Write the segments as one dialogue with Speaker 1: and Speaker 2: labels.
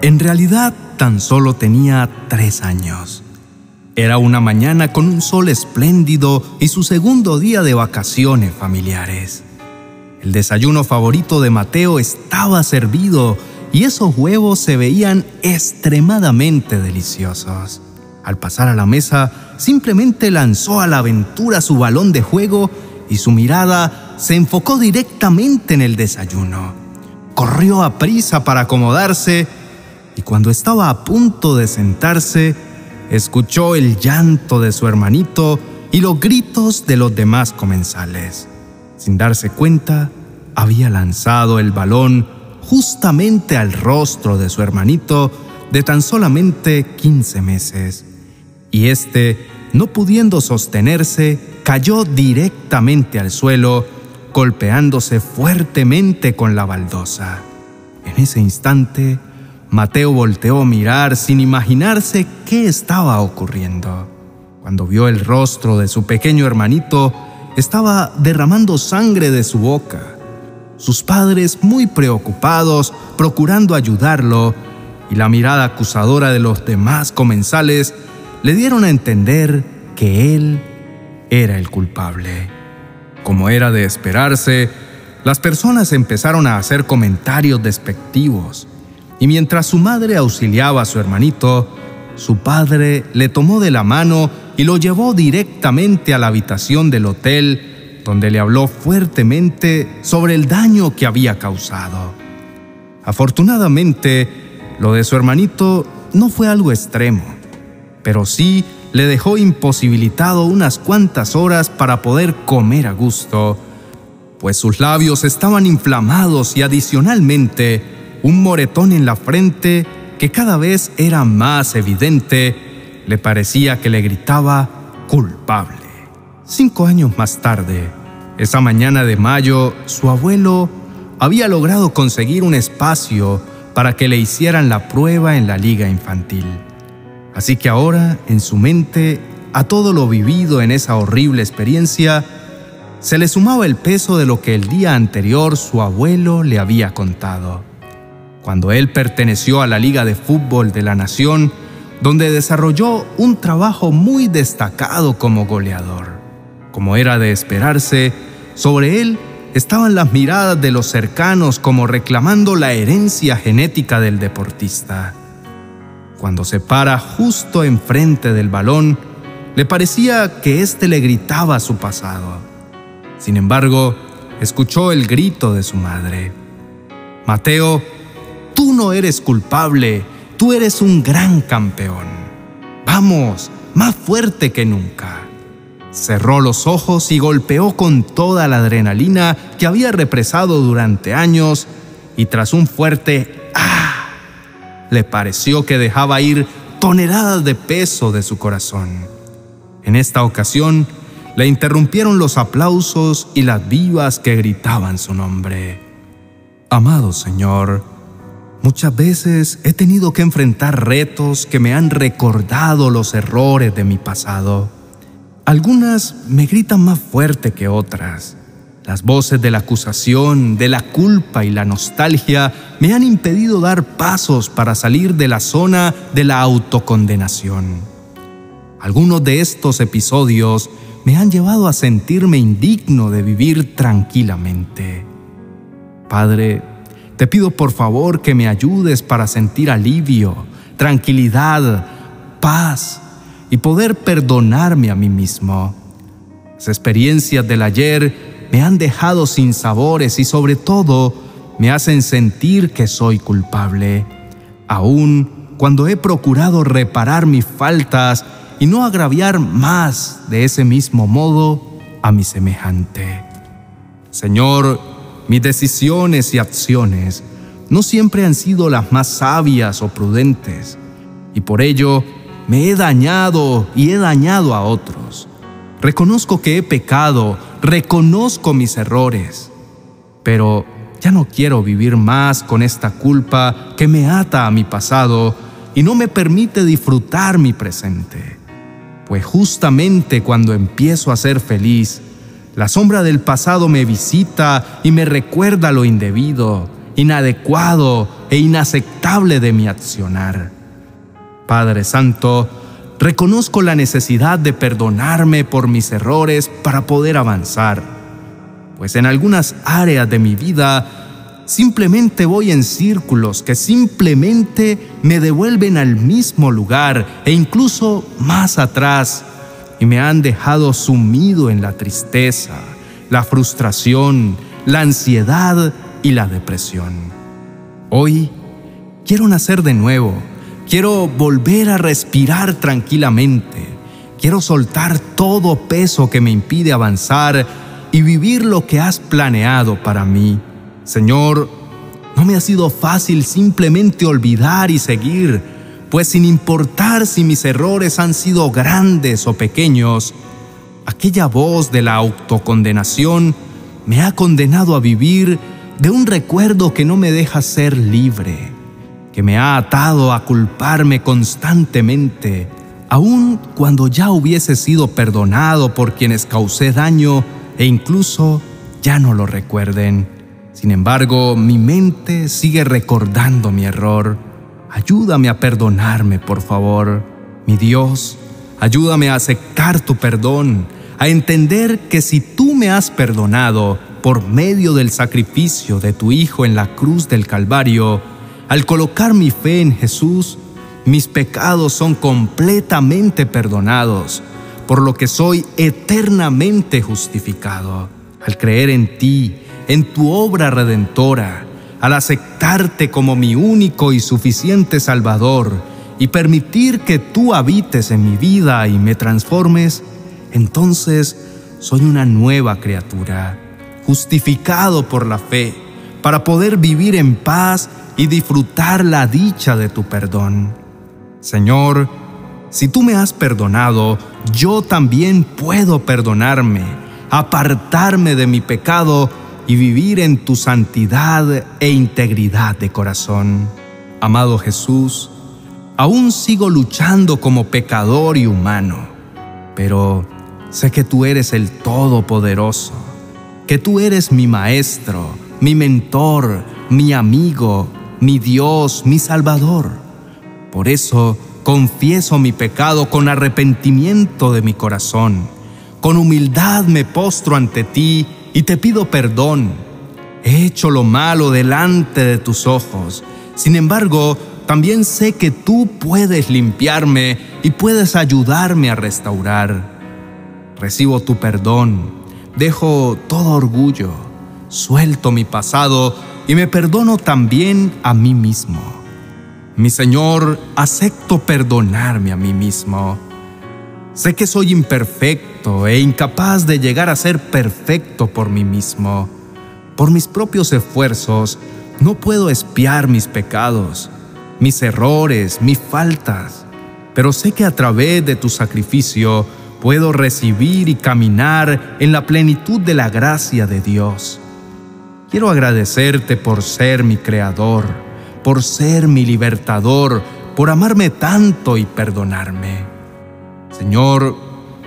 Speaker 1: En realidad, tan solo tenía tres años. Era una mañana con un sol espléndido y su segundo día de vacaciones familiares. El desayuno favorito de Mateo estaba servido y esos huevos se veían extremadamente deliciosos. Al pasar a la mesa, simplemente lanzó a la aventura su balón de juego y su mirada se enfocó directamente en el desayuno. Corrió a prisa para acomodarse y cuando estaba a punto de sentarse, escuchó el llanto de su hermanito y los gritos de los demás comensales. Sin darse cuenta, había lanzado el balón justamente al rostro de su hermanito de tan solamente 15 meses. Y este, no pudiendo sostenerse, cayó directamente al suelo, golpeándose fuertemente con la baldosa. En ese instante, Mateo volteó a mirar sin imaginarse qué estaba ocurriendo. Cuando vio el rostro de su pequeño hermanito, estaba derramando sangre de su boca. Sus padres, muy preocupados, procurando ayudarlo, y la mirada acusadora de los demás comensales, le dieron a entender que él era el culpable. Como era de esperarse, las personas empezaron a hacer comentarios despectivos y mientras su madre auxiliaba a su hermanito, su padre le tomó de la mano y lo llevó directamente a la habitación del hotel, donde le habló fuertemente sobre el daño que había causado. Afortunadamente, lo de su hermanito no fue algo extremo, pero sí le dejó imposibilitado unas cuantas horas para poder comer a gusto, pues sus labios estaban inflamados y adicionalmente un moretón en la frente que cada vez era más evidente, le parecía que le gritaba culpable. Cinco años más tarde, esa mañana de mayo, su abuelo había logrado conseguir un espacio para que le hicieran la prueba en la liga infantil. Así que ahora, en su mente, a todo lo vivido en esa horrible experiencia, se le sumaba el peso de lo que el día anterior su abuelo le había contado cuando él perteneció a la Liga de Fútbol de la Nación, donde desarrolló un trabajo muy destacado como goleador. Como era de esperarse, sobre él estaban las miradas de los cercanos como reclamando la herencia genética del deportista. Cuando se para justo enfrente del balón, le parecía que éste le gritaba su pasado. Sin embargo, escuchó el grito de su madre. Mateo Tú no eres culpable, tú eres un gran campeón. Vamos, más fuerte que nunca. Cerró los ojos y golpeó con toda la adrenalina que había represado durante años y tras un fuerte. Le pareció que dejaba ir toneladas de peso de su corazón. En esta ocasión, le interrumpieron los aplausos y las vivas que gritaban su nombre. Amado Señor, Muchas veces he tenido que enfrentar retos que me han recordado los errores de mi pasado. Algunas me gritan más fuerte que otras. Las voces de la acusación, de la culpa y la nostalgia me han impedido dar pasos para salir de la zona de la autocondenación. Algunos de estos episodios me han llevado a sentirme indigno de vivir tranquilamente. Padre, te pido por favor que me ayudes para sentir alivio, tranquilidad, paz y poder perdonarme a mí mismo. Las experiencias del ayer me han dejado sin sabores y sobre todo me hacen sentir que soy culpable, aun cuando he procurado reparar mis faltas y no agraviar más de ese mismo modo a mi semejante. Señor, mis decisiones y acciones no siempre han sido las más sabias o prudentes, y por ello me he dañado y he dañado a otros. Reconozco que he pecado, reconozco mis errores, pero ya no quiero vivir más con esta culpa que me ata a mi pasado y no me permite disfrutar mi presente. Pues justamente cuando empiezo a ser feliz, la sombra del pasado me visita y me recuerda lo indebido, inadecuado e inaceptable de mi accionar. Padre Santo, reconozco la necesidad de perdonarme por mis errores para poder avanzar, pues en algunas áreas de mi vida simplemente voy en círculos que simplemente me devuelven al mismo lugar e incluso más atrás y me han dejado sumido en la tristeza, la frustración, la ansiedad y la depresión. Hoy quiero nacer de nuevo, quiero volver a respirar tranquilamente, quiero soltar todo peso que me impide avanzar y vivir lo que has planeado para mí. Señor, no me ha sido fácil simplemente olvidar y seguir, pues sin importar si mis errores han sido grandes o pequeños, aquella voz de la autocondenación me ha condenado a vivir de un recuerdo que no me deja ser libre, que me ha atado a culparme constantemente, aun cuando ya hubiese sido perdonado por quienes causé daño e incluso ya no lo recuerden. Sin embargo, mi mente sigue recordando mi error Ayúdame a perdonarme, por favor. Mi Dios, ayúdame a aceptar tu perdón, a entender que si tú me has perdonado por medio del sacrificio de tu Hijo en la cruz del Calvario, al colocar mi fe en Jesús, mis pecados son completamente perdonados, por lo que soy eternamente justificado. Al creer en ti, en tu obra redentora, al aceptarte como mi único y suficiente Salvador y permitir que tú habites en mi vida y me transformes, entonces soy una nueva criatura, justificado por la fe, para poder vivir en paz y disfrutar la dicha de tu perdón. Señor, si tú me has perdonado, yo también puedo perdonarme, apartarme de mi pecado y vivir en tu santidad e integridad de corazón. Amado Jesús, aún sigo luchando como pecador y humano, pero sé que tú eres el Todopoderoso, que tú eres mi Maestro, mi mentor, mi amigo, mi Dios, mi Salvador. Por eso confieso mi pecado con arrepentimiento de mi corazón. Con humildad me postro ante ti y te pido perdón. He hecho lo malo delante de tus ojos. Sin embargo, también sé que tú puedes limpiarme y puedes ayudarme a restaurar. Recibo tu perdón, dejo todo orgullo, suelto mi pasado y me perdono también a mí mismo. Mi Señor, acepto perdonarme a mí mismo. Sé que soy imperfecto e incapaz de llegar a ser perfecto por mí mismo. Por mis propios esfuerzos, no puedo espiar mis pecados, mis errores, mis faltas, pero sé que a través de tu sacrificio puedo recibir y caminar en la plenitud de la gracia de Dios. Quiero agradecerte por ser mi creador, por ser mi libertador, por amarme tanto y perdonarme. Señor,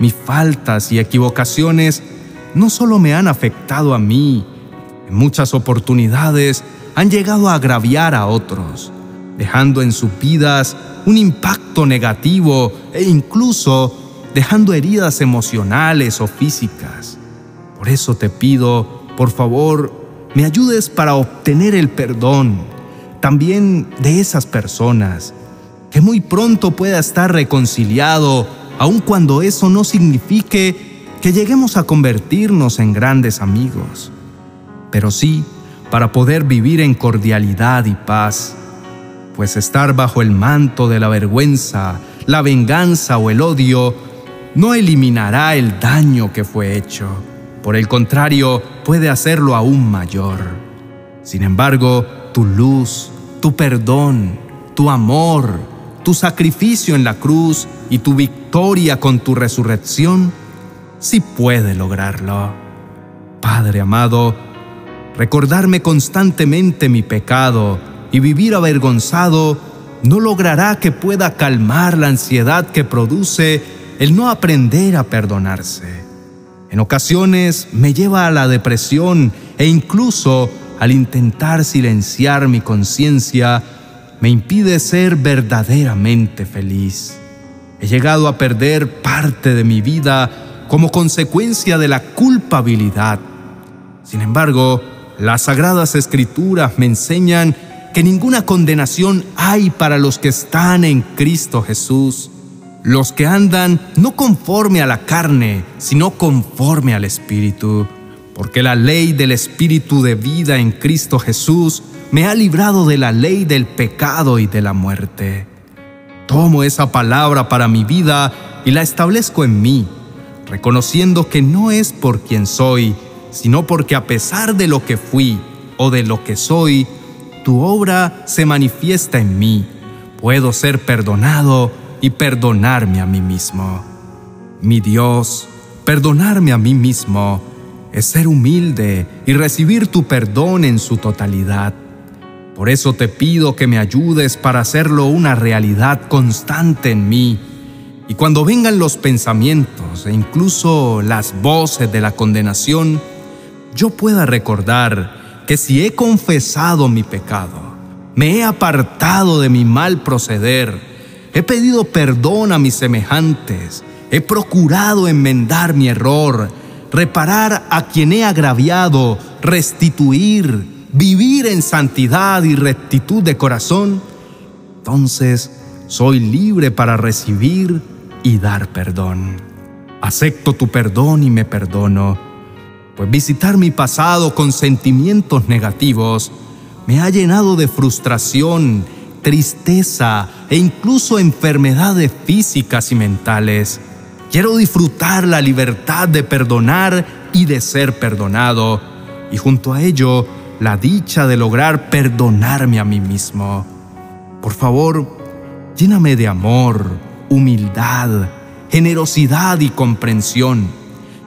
Speaker 1: mis faltas y equivocaciones no solo me han afectado a mí, en muchas oportunidades han llegado a agraviar a otros, dejando en sus vidas un impacto negativo e incluso dejando heridas emocionales o físicas. Por eso te pido, por favor, me ayudes para obtener el perdón también de esas personas, que muy pronto pueda estar reconciliado aun cuando eso no signifique que lleguemos a convertirnos en grandes amigos, pero sí para poder vivir en cordialidad y paz, pues estar bajo el manto de la vergüenza, la venganza o el odio no eliminará el daño que fue hecho, por el contrario, puede hacerlo aún mayor. Sin embargo, tu luz, tu perdón, tu amor, tu sacrificio en la cruz y tu victoria con tu resurrección, sí puede lograrlo. Padre amado, recordarme constantemente mi pecado y vivir avergonzado no logrará que pueda calmar la ansiedad que produce el no aprender a perdonarse. En ocasiones me lleva a la depresión e incluso al intentar silenciar mi conciencia, me impide ser verdaderamente feliz. He llegado a perder parte de mi vida como consecuencia de la culpabilidad. Sin embargo, las sagradas escrituras me enseñan que ninguna condenación hay para los que están en Cristo Jesús, los que andan no conforme a la carne, sino conforme al Espíritu, porque la ley del Espíritu de vida en Cristo Jesús me ha librado de la ley del pecado y de la muerte. Tomo esa palabra para mi vida y la establezco en mí, reconociendo que no es por quien soy, sino porque a pesar de lo que fui o de lo que soy, tu obra se manifiesta en mí. Puedo ser perdonado y perdonarme a mí mismo. Mi Dios, perdonarme a mí mismo es ser humilde y recibir tu perdón en su totalidad. Por eso te pido que me ayudes para hacerlo una realidad constante en mí. Y cuando vengan los pensamientos e incluso las voces de la condenación, yo pueda recordar que si he confesado mi pecado, me he apartado de mi mal proceder, he pedido perdón a mis semejantes, he procurado enmendar mi error, reparar a quien he agraviado, restituir, vivir en santidad y rectitud de corazón, entonces soy libre para recibir y dar perdón. Acepto tu perdón y me perdono, pues visitar mi pasado con sentimientos negativos me ha llenado de frustración, tristeza e incluso enfermedades físicas y mentales. Quiero disfrutar la libertad de perdonar y de ser perdonado, y junto a ello la dicha de lograr perdonarme a mí mismo. Por favor, lléname de amor, humildad, generosidad y comprensión,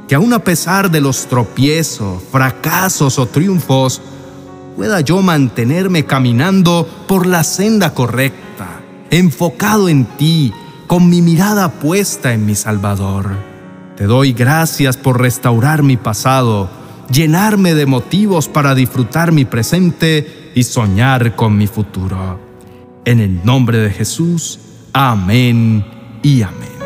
Speaker 1: que aun a pesar de los tropiezos, fracasos o triunfos, pueda yo mantenerme caminando por la senda correcta, enfocado en ti, con mi mirada puesta en mi Salvador. Te doy gracias por restaurar mi pasado, llenarme de motivos para disfrutar mi presente y soñar con mi futuro. En el nombre de Jesús, amén y amén.